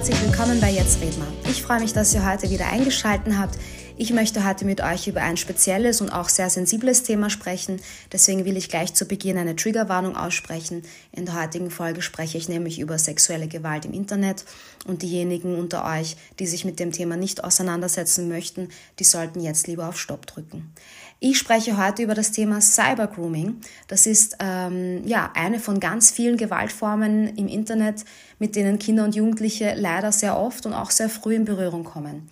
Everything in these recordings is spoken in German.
herzlich willkommen bei Jetzt Redner. Ich freue mich, dass ihr heute wieder eingeschaltet habt. Ich möchte heute mit euch über ein spezielles und auch sehr sensibles Thema sprechen. Deswegen will ich gleich zu Beginn eine Triggerwarnung aussprechen. In der heutigen Folge spreche ich nämlich über sexuelle Gewalt im Internet und diejenigen unter euch, die sich mit dem Thema nicht auseinandersetzen möchten, die sollten jetzt lieber auf Stopp drücken. Ich spreche heute über das Thema Cybergrooming. Das ist ähm, ja eine von ganz vielen Gewaltformen im Internet, mit denen Kinder und Jugendliche leider sehr oft und auch sehr früh in Berührung kommen.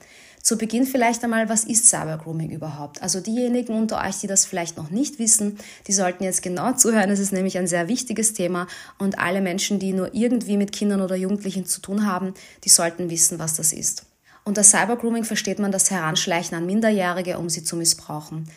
Zu Beginn vielleicht einmal, was ist Cybergrooming überhaupt? Also diejenigen unter euch, die das vielleicht noch nicht wissen, die sollten jetzt genau zuhören. Es ist nämlich ein sehr wichtiges Thema und alle Menschen, die nur irgendwie mit Kindern oder Jugendlichen zu tun haben, die sollten wissen, was das ist. Unter Cybergrooming versteht man das Heranschleichen an Minderjährige, um sie zu missbrauchen.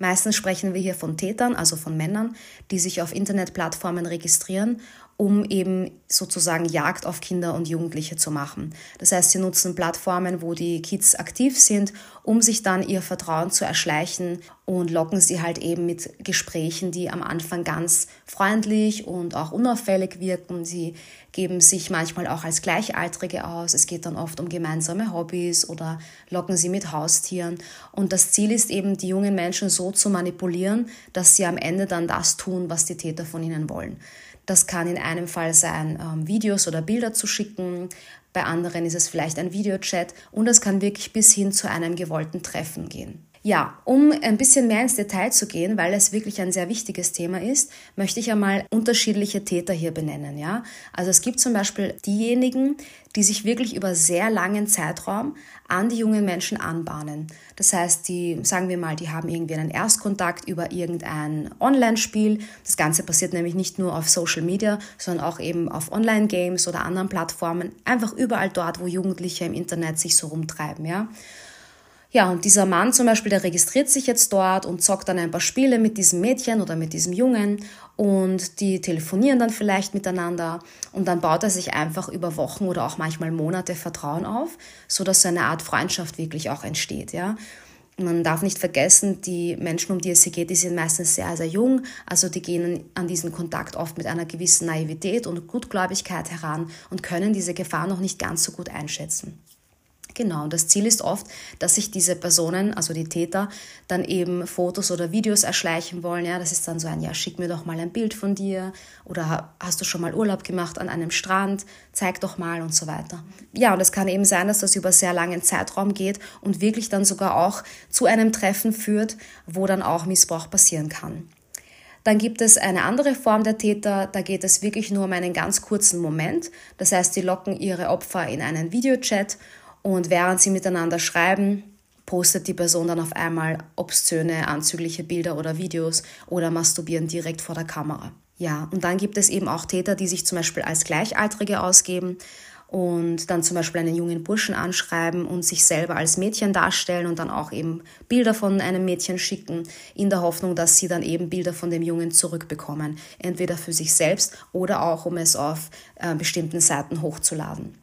Meistens sprechen wir hier von Tätern, also von Männern, die sich auf Internetplattformen registrieren um eben sozusagen Jagd auf Kinder und Jugendliche zu machen. Das heißt, sie nutzen Plattformen, wo die Kids aktiv sind, um sich dann ihr Vertrauen zu erschleichen und locken sie halt eben mit Gesprächen, die am Anfang ganz freundlich und auch unauffällig wirken. Sie geben sich manchmal auch als Gleichaltrige aus. Es geht dann oft um gemeinsame Hobbys oder locken sie mit Haustieren. Und das Ziel ist eben, die jungen Menschen so zu manipulieren, dass sie am Ende dann das tun, was die Täter von ihnen wollen. Das kann in einem Fall sein, ähm, Videos oder Bilder zu schicken. Bei anderen ist es vielleicht ein Videochat und es kann wirklich bis hin zu einem gewollten Treffen gehen. Ja, um ein bisschen mehr ins Detail zu gehen, weil es wirklich ein sehr wichtiges Thema ist, möchte ich einmal unterschiedliche Täter hier benennen. Ja, also es gibt zum Beispiel diejenigen, die sich wirklich über sehr langen Zeitraum an die jungen Menschen anbahnen. Das heißt, die, sagen wir mal, die haben irgendwie einen Erstkontakt über irgendein Online-Spiel. Das Ganze passiert nämlich nicht nur auf Social Media, sondern auch eben auf Online-Games oder anderen Plattformen. Einfach überall dort, wo Jugendliche im Internet sich so rumtreiben, ja. Ja, und dieser Mann zum Beispiel, der registriert sich jetzt dort und zockt dann ein paar Spiele mit diesem Mädchen oder mit diesem Jungen und die telefonieren dann vielleicht miteinander und dann baut er sich einfach über Wochen oder auch manchmal Monate Vertrauen auf, so dass so eine Art Freundschaft wirklich auch entsteht, ja. Man darf nicht vergessen, die Menschen, um die es hier geht, die sind meistens sehr, sehr jung. Also die gehen an diesen Kontakt oft mit einer gewissen Naivität und Gutgläubigkeit heran und können diese Gefahr noch nicht ganz so gut einschätzen. Genau, und das Ziel ist oft, dass sich diese Personen, also die Täter, dann eben Fotos oder Videos erschleichen wollen. Ja, das ist dann so ein, ja, schick mir doch mal ein Bild von dir oder hast du schon mal Urlaub gemacht an einem Strand, zeig doch mal und so weiter. Ja, und es kann eben sein, dass das über sehr langen Zeitraum geht und wirklich dann sogar auch zu einem Treffen führt, wo dann auch Missbrauch passieren kann. Dann gibt es eine andere Form der Täter, da geht es wirklich nur um einen ganz kurzen Moment. Das heißt, die locken ihre Opfer in einen Videochat und während sie miteinander schreiben, postet die Person dann auf einmal obszöne, anzügliche Bilder oder Videos oder masturbieren direkt vor der Kamera. Ja, und dann gibt es eben auch Täter, die sich zum Beispiel als Gleichaltrige ausgeben und dann zum Beispiel einen jungen Burschen anschreiben und sich selber als Mädchen darstellen und dann auch eben Bilder von einem Mädchen schicken, in der Hoffnung, dass sie dann eben Bilder von dem Jungen zurückbekommen, entweder für sich selbst oder auch um es auf äh, bestimmten Seiten hochzuladen.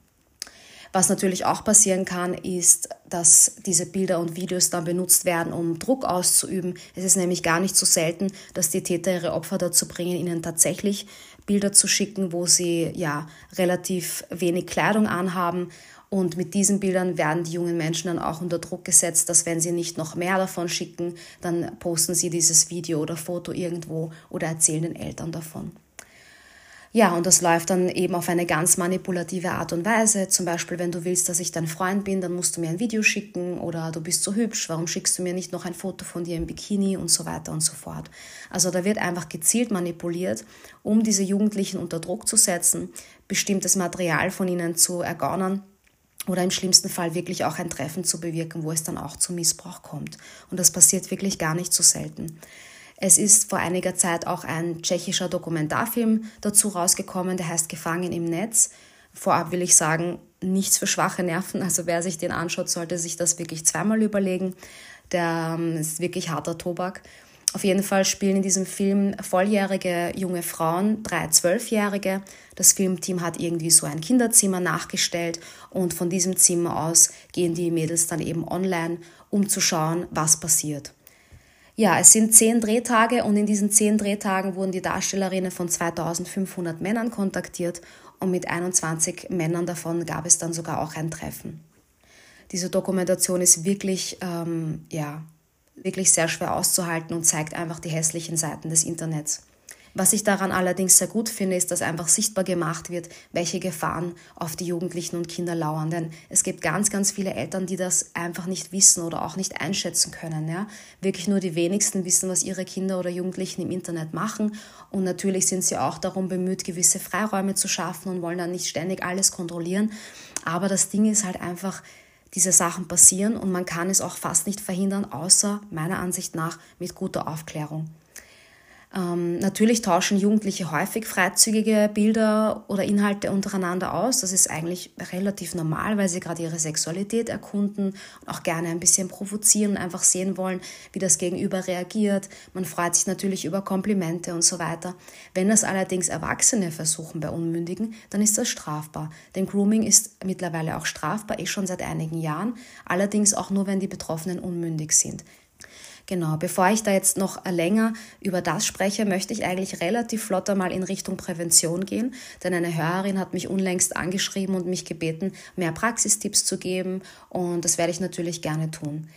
Was natürlich auch passieren kann, ist, dass diese Bilder und Videos dann benutzt werden, um Druck auszuüben. Es ist nämlich gar nicht so selten, dass die Täter ihre Opfer dazu bringen, ihnen tatsächlich Bilder zu schicken, wo sie ja relativ wenig Kleidung anhaben. Und mit diesen Bildern werden die jungen Menschen dann auch unter Druck gesetzt, dass wenn sie nicht noch mehr davon schicken, dann posten sie dieses Video oder Foto irgendwo oder erzählen den Eltern davon. Ja, und das läuft dann eben auf eine ganz manipulative Art und Weise. Zum Beispiel, wenn du willst, dass ich dein Freund bin, dann musst du mir ein Video schicken oder du bist so hübsch, warum schickst du mir nicht noch ein Foto von dir im Bikini und so weiter und so fort. Also da wird einfach gezielt manipuliert, um diese Jugendlichen unter Druck zu setzen, bestimmtes Material von ihnen zu ergaunern oder im schlimmsten Fall wirklich auch ein Treffen zu bewirken, wo es dann auch zu Missbrauch kommt. Und das passiert wirklich gar nicht so selten. Es ist vor einiger Zeit auch ein tschechischer Dokumentarfilm dazu rausgekommen, der heißt Gefangen im Netz. Vorab will ich sagen, nichts für schwache Nerven. Also wer sich den anschaut, sollte sich das wirklich zweimal überlegen. Der ähm, ist wirklich harter Tobak. Auf jeden Fall spielen in diesem Film volljährige junge Frauen, drei Zwölfjährige. Das Filmteam hat irgendwie so ein Kinderzimmer nachgestellt und von diesem Zimmer aus gehen die Mädels dann eben online, um zu schauen, was passiert. Ja, es sind zehn Drehtage und in diesen zehn Drehtagen wurden die Darstellerinnen von 2500 Männern kontaktiert und mit 21 Männern davon gab es dann sogar auch ein Treffen. Diese Dokumentation ist wirklich, ähm, ja, wirklich sehr schwer auszuhalten und zeigt einfach die hässlichen Seiten des Internets. Was ich daran allerdings sehr gut finde, ist, dass einfach sichtbar gemacht wird, welche Gefahren auf die Jugendlichen und Kinder lauern. Denn es gibt ganz, ganz viele Eltern, die das einfach nicht wissen oder auch nicht einschätzen können. Ja? Wirklich nur die wenigsten wissen, was ihre Kinder oder Jugendlichen im Internet machen. Und natürlich sind sie auch darum bemüht, gewisse Freiräume zu schaffen und wollen dann nicht ständig alles kontrollieren. Aber das Ding ist halt einfach, diese Sachen passieren und man kann es auch fast nicht verhindern, außer meiner Ansicht nach mit guter Aufklärung. Ähm, natürlich tauschen Jugendliche häufig freizügige Bilder oder Inhalte untereinander aus. Das ist eigentlich relativ normal, weil sie gerade ihre Sexualität erkunden und auch gerne ein bisschen provozieren einfach sehen wollen, wie das Gegenüber reagiert. Man freut sich natürlich über Komplimente und so weiter. Wenn das allerdings Erwachsene versuchen bei Unmündigen, dann ist das strafbar. Denn Grooming ist mittlerweile auch strafbar, eh schon seit einigen Jahren, allerdings auch nur, wenn die Betroffenen unmündig sind. Genau, bevor ich da jetzt noch länger über das spreche, möchte ich eigentlich relativ flott einmal in Richtung Prävention gehen, denn eine Hörerin hat mich unlängst angeschrieben und mich gebeten, mehr Praxistipps zu geben und das werde ich natürlich gerne tun.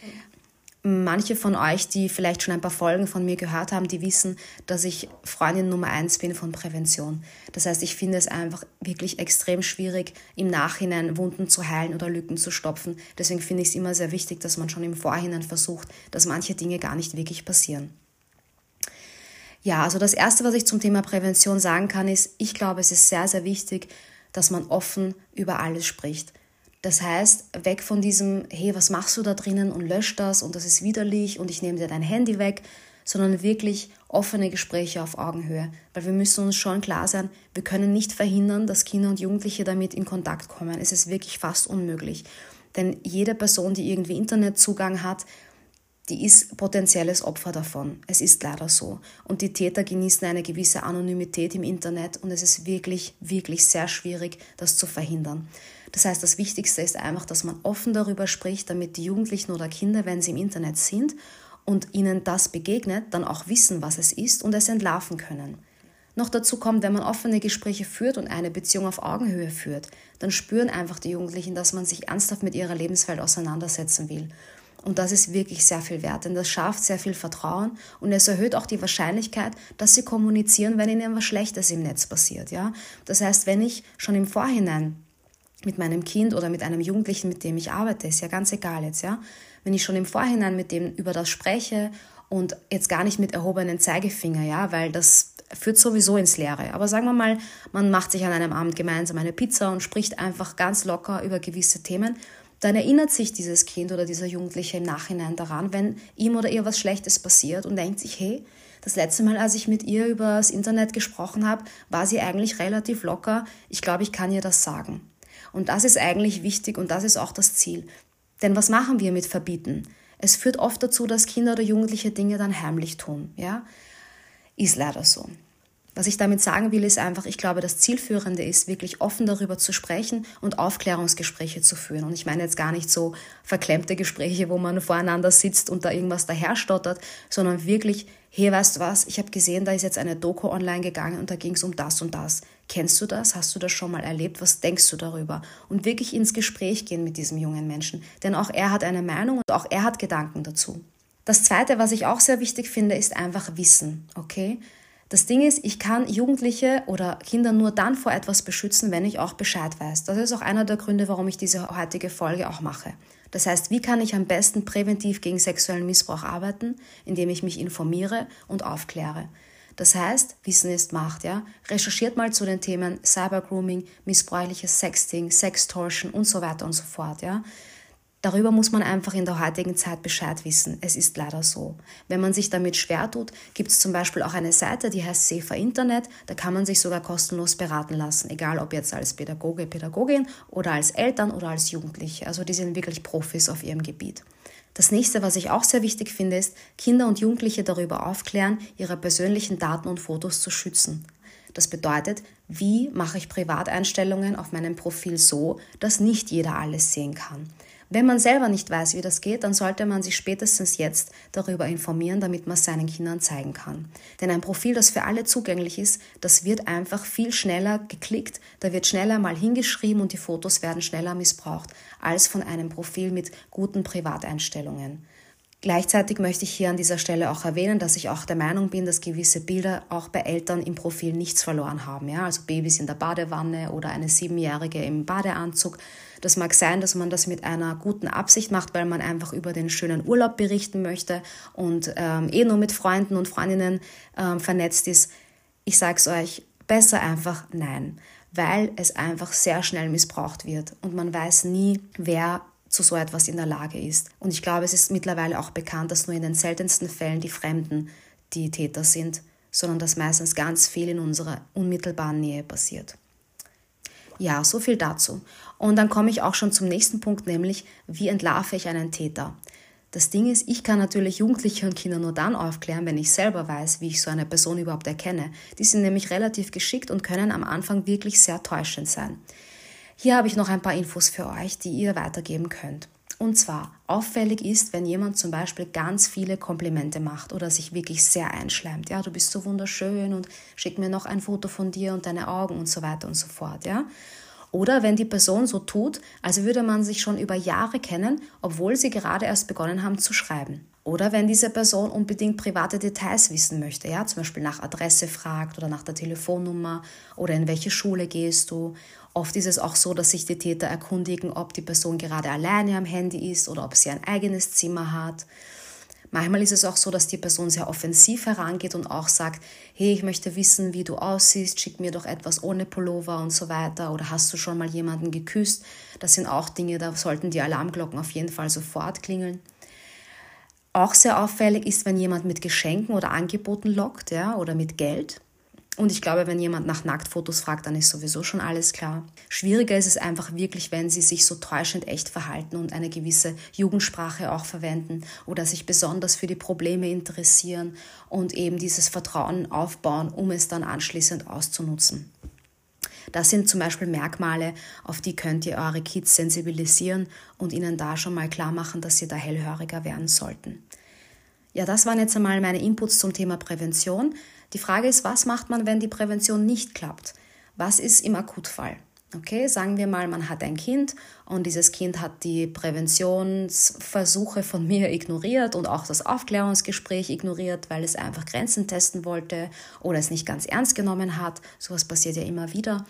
Manche von euch, die vielleicht schon ein paar Folgen von mir gehört haben, die wissen, dass ich Freundin Nummer eins bin von Prävention. Das heißt, ich finde es einfach wirklich extrem schwierig, im Nachhinein Wunden zu heilen oder Lücken zu stopfen. Deswegen finde ich es immer sehr wichtig, dass man schon im Vorhinein versucht, dass manche Dinge gar nicht wirklich passieren. Ja, also das Erste, was ich zum Thema Prävention sagen kann, ist, ich glaube, es ist sehr, sehr wichtig, dass man offen über alles spricht. Das heißt, weg von diesem, hey, was machst du da drinnen und lösch das und das ist widerlich und ich nehme dir dein Handy weg, sondern wirklich offene Gespräche auf Augenhöhe. Weil wir müssen uns schon klar sein, wir können nicht verhindern, dass Kinder und Jugendliche damit in Kontakt kommen. Es ist wirklich fast unmöglich. Denn jede Person, die irgendwie Internetzugang hat, die ist potenzielles Opfer davon. Es ist leider so. Und die Täter genießen eine gewisse Anonymität im Internet und es ist wirklich, wirklich sehr schwierig, das zu verhindern. Das heißt, das Wichtigste ist einfach, dass man offen darüber spricht, damit die Jugendlichen oder Kinder, wenn sie im Internet sind und ihnen das begegnet, dann auch wissen, was es ist und es entlarven können. Noch dazu kommt, wenn man offene Gespräche führt und eine Beziehung auf Augenhöhe führt, dann spüren einfach die Jugendlichen, dass man sich ernsthaft mit ihrer Lebenswelt auseinandersetzen will. Und das ist wirklich sehr viel wert, denn das schafft sehr viel Vertrauen und es erhöht auch die Wahrscheinlichkeit, dass sie kommunizieren, wenn ihnen was Schlechtes im Netz passiert. Ja? Das heißt, wenn ich schon im Vorhinein mit meinem Kind oder mit einem Jugendlichen, mit dem ich arbeite, ist ja ganz egal jetzt, ja. Wenn ich schon im Vorhinein mit dem über das spreche und jetzt gar nicht mit erhobenen Zeigefinger, ja, weil das führt sowieso ins Leere. Aber sagen wir mal, man macht sich an einem Abend gemeinsam eine Pizza und spricht einfach ganz locker über gewisse Themen, dann erinnert sich dieses Kind oder dieser Jugendliche im Nachhinein daran, wenn ihm oder ihr was Schlechtes passiert und denkt sich, hey, das letzte Mal, als ich mit ihr über das Internet gesprochen habe, war sie eigentlich relativ locker. Ich glaube, ich kann ihr das sagen. Und das ist eigentlich wichtig und das ist auch das Ziel. Denn was machen wir mit Verbieten? Es führt oft dazu, dass Kinder oder Jugendliche Dinge dann heimlich tun. Ja? Ist leider so. Was ich damit sagen will, ist einfach, ich glaube, das Zielführende ist, wirklich offen darüber zu sprechen und Aufklärungsgespräche zu führen. Und ich meine jetzt gar nicht so verklemmte Gespräche, wo man voreinander sitzt und da irgendwas daherstottert, sondern wirklich, hey, weißt du was, ich habe gesehen, da ist jetzt eine Doku online gegangen und da ging es um das und das. Kennst du das? Hast du das schon mal erlebt? Was denkst du darüber? Und wirklich ins Gespräch gehen mit diesem jungen Menschen. Denn auch er hat eine Meinung und auch er hat Gedanken dazu. Das Zweite, was ich auch sehr wichtig finde, ist einfach Wissen. Okay? Das Ding ist, ich kann Jugendliche oder Kinder nur dann vor etwas beschützen, wenn ich auch Bescheid weiß. Das ist auch einer der Gründe, warum ich diese heutige Folge auch mache. Das heißt, wie kann ich am besten präventiv gegen sexuellen Missbrauch arbeiten, indem ich mich informiere und aufkläre. Das heißt, Wissen ist Macht, ja. Recherchiert mal zu den Themen Cybergrooming, missbräuchliches Sexting, Sextortion und so weiter und so fort, ja. Darüber muss man einfach in der heutigen Zeit Bescheid wissen. Es ist leider so. Wenn man sich damit schwer tut, gibt es zum Beispiel auch eine Seite, die heißt Safer Internet. Da kann man sich sogar kostenlos beraten lassen, egal ob jetzt als Pädagoge, Pädagogin oder als Eltern oder als Jugendliche. Also die sind wirklich Profis auf ihrem Gebiet. Das nächste, was ich auch sehr wichtig finde, ist, Kinder und Jugendliche darüber aufklären, ihre persönlichen Daten und Fotos zu schützen. Das bedeutet, wie mache ich Privateinstellungen auf meinem Profil so, dass nicht jeder alles sehen kann? Wenn man selber nicht weiß, wie das geht, dann sollte man sich spätestens jetzt darüber informieren, damit man es seinen Kindern zeigen kann. Denn ein Profil, das für alle zugänglich ist, das wird einfach viel schneller geklickt, da wird schneller mal hingeschrieben und die Fotos werden schneller missbraucht als von einem Profil mit guten Privateinstellungen. Gleichzeitig möchte ich hier an dieser Stelle auch erwähnen, dass ich auch der Meinung bin, dass gewisse Bilder auch bei Eltern im Profil nichts verloren haben. Ja? Also Babys in der Badewanne oder eine Siebenjährige im Badeanzug. Das mag sein, dass man das mit einer guten Absicht macht, weil man einfach über den schönen Urlaub berichten möchte und ähm, eh nur mit Freunden und Freundinnen ähm, vernetzt ist. Ich sage es euch, besser einfach nein, weil es einfach sehr schnell missbraucht wird und man weiß nie, wer zu so etwas in der Lage ist. Und ich glaube, es ist mittlerweile auch bekannt, dass nur in den seltensten Fällen die Fremden die Täter sind, sondern dass meistens ganz viel in unserer unmittelbaren Nähe passiert. Ja, so viel dazu. Und dann komme ich auch schon zum nächsten Punkt, nämlich wie entlarve ich einen Täter? Das Ding ist, ich kann natürlich Jugendliche und Kinder nur dann aufklären, wenn ich selber weiß, wie ich so eine Person überhaupt erkenne. Die sind nämlich relativ geschickt und können am Anfang wirklich sehr täuschend sein. Hier habe ich noch ein paar Infos für euch, die ihr weitergeben könnt. Und zwar, auffällig ist, wenn jemand zum Beispiel ganz viele Komplimente macht oder sich wirklich sehr einschleimt. Ja, du bist so wunderschön und schick mir noch ein Foto von dir und deine Augen und so weiter und so fort. Ja. Oder wenn die Person so tut, als würde man sich schon über Jahre kennen, obwohl sie gerade erst begonnen haben zu schreiben. Oder wenn diese Person unbedingt private Details wissen möchte, ja, zum Beispiel nach Adresse fragt oder nach der Telefonnummer oder in welche Schule gehst du. Oft ist es auch so, dass sich die Täter erkundigen, ob die Person gerade alleine am Handy ist oder ob sie ein eigenes Zimmer hat. Manchmal ist es auch so, dass die Person sehr offensiv herangeht und auch sagt, hey, ich möchte wissen, wie du aussiehst, schick mir doch etwas ohne Pullover und so weiter oder hast du schon mal jemanden geküsst? Das sind auch Dinge, da sollten die Alarmglocken auf jeden Fall sofort klingeln. Auch sehr auffällig ist, wenn jemand mit Geschenken oder Angeboten lockt, ja, oder mit Geld. Und ich glaube, wenn jemand nach Nacktfotos fragt, dann ist sowieso schon alles klar. Schwieriger ist es einfach wirklich, wenn sie sich so täuschend echt verhalten und eine gewisse Jugendsprache auch verwenden oder sich besonders für die Probleme interessieren und eben dieses Vertrauen aufbauen, um es dann anschließend auszunutzen. Das sind zum Beispiel Merkmale, auf die könnt ihr eure Kids sensibilisieren und ihnen da schon mal klar machen, dass sie da hellhöriger werden sollten. Ja, das waren jetzt einmal meine Inputs zum Thema Prävention. Die Frage ist, was macht man, wenn die Prävention nicht klappt? Was ist im Akutfall? Okay, sagen wir mal, man hat ein Kind und dieses Kind hat die Präventionsversuche von mir ignoriert und auch das Aufklärungsgespräch ignoriert, weil es einfach Grenzen testen wollte oder es nicht ganz ernst genommen hat. Sowas passiert ja immer wieder.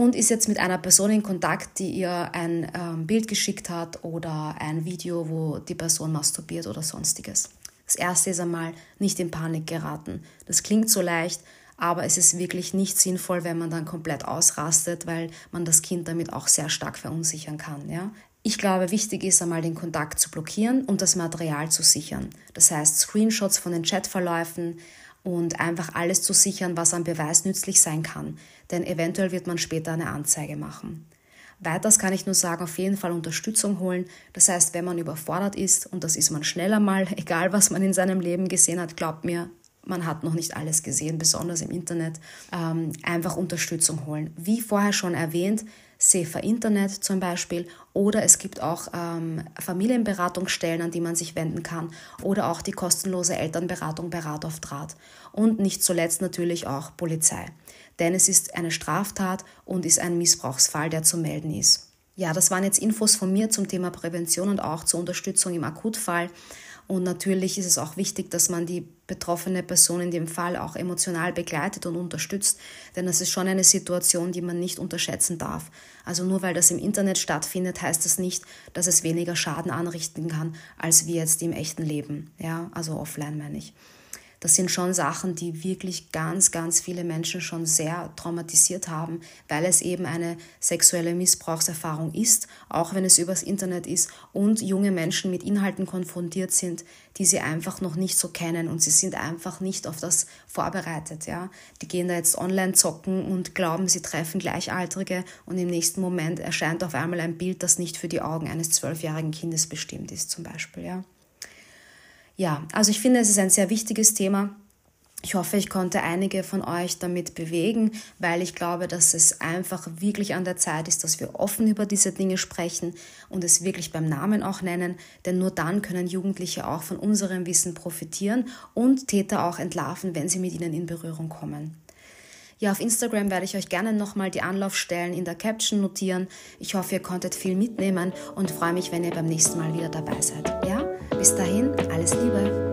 Und ist jetzt mit einer Person in Kontakt, die ihr ein ähm, Bild geschickt hat oder ein Video, wo die Person masturbiert oder sonstiges. Das erste ist einmal nicht in Panik geraten. Das klingt so leicht, aber es ist wirklich nicht sinnvoll, wenn man dann komplett ausrastet, weil man das Kind damit auch sehr stark verunsichern kann. Ja? Ich glaube, wichtig ist einmal den Kontakt zu blockieren und das Material zu sichern. Das heißt, Screenshots von den Chatverläufen und einfach alles zu sichern, was an Beweis nützlich sein kann. Denn eventuell wird man später eine Anzeige machen. Weiters kann ich nur sagen, auf jeden Fall Unterstützung holen. Das heißt, wenn man überfordert ist, und das ist man schneller mal, egal was man in seinem Leben gesehen hat, glaubt mir, man hat noch nicht alles gesehen, besonders im Internet, ähm, einfach Unterstützung holen. Wie vorher schon erwähnt, Safer Internet zum Beispiel oder es gibt auch ähm, Familienberatungsstellen, an die man sich wenden kann oder auch die kostenlose Elternberatung bei Rat auf Draht und nicht zuletzt natürlich auch Polizei. Denn es ist eine Straftat und ist ein Missbrauchsfall, der zu melden ist. Ja, das waren jetzt Infos von mir zum Thema Prävention und auch zur Unterstützung im Akutfall. Und natürlich ist es auch wichtig, dass man die betroffene Person in dem Fall auch emotional begleitet und unterstützt, denn das ist schon eine Situation, die man nicht unterschätzen darf. Also nur weil das im Internet stattfindet, heißt das nicht, dass es weniger Schaden anrichten kann, als wie jetzt im echten Leben. Ja, also offline meine ich. Das sind schon Sachen, die wirklich ganz, ganz viele Menschen schon sehr traumatisiert haben, weil es eben eine sexuelle Missbrauchserfahrung ist, auch wenn es übers Internet ist und junge Menschen mit Inhalten konfrontiert sind, die sie einfach noch nicht so kennen und sie sind einfach nicht auf das vorbereitet. Ja? Die gehen da jetzt online zocken und glauben, sie treffen Gleichaltrige und im nächsten Moment erscheint auf einmal ein Bild, das nicht für die Augen eines zwölfjährigen Kindes bestimmt ist, zum Beispiel. Ja? Ja, also ich finde, es ist ein sehr wichtiges Thema. Ich hoffe, ich konnte einige von euch damit bewegen, weil ich glaube, dass es einfach wirklich an der Zeit ist, dass wir offen über diese Dinge sprechen und es wirklich beim Namen auch nennen, denn nur dann können Jugendliche auch von unserem Wissen profitieren und Täter auch entlarven, wenn sie mit ihnen in Berührung kommen. Ja, auf Instagram werde ich euch gerne nochmal die Anlaufstellen in der Caption notieren. Ich hoffe, ihr konntet viel mitnehmen und freue mich, wenn ihr beim nächsten Mal wieder dabei seid. Ja, bis dahin, alles Liebe.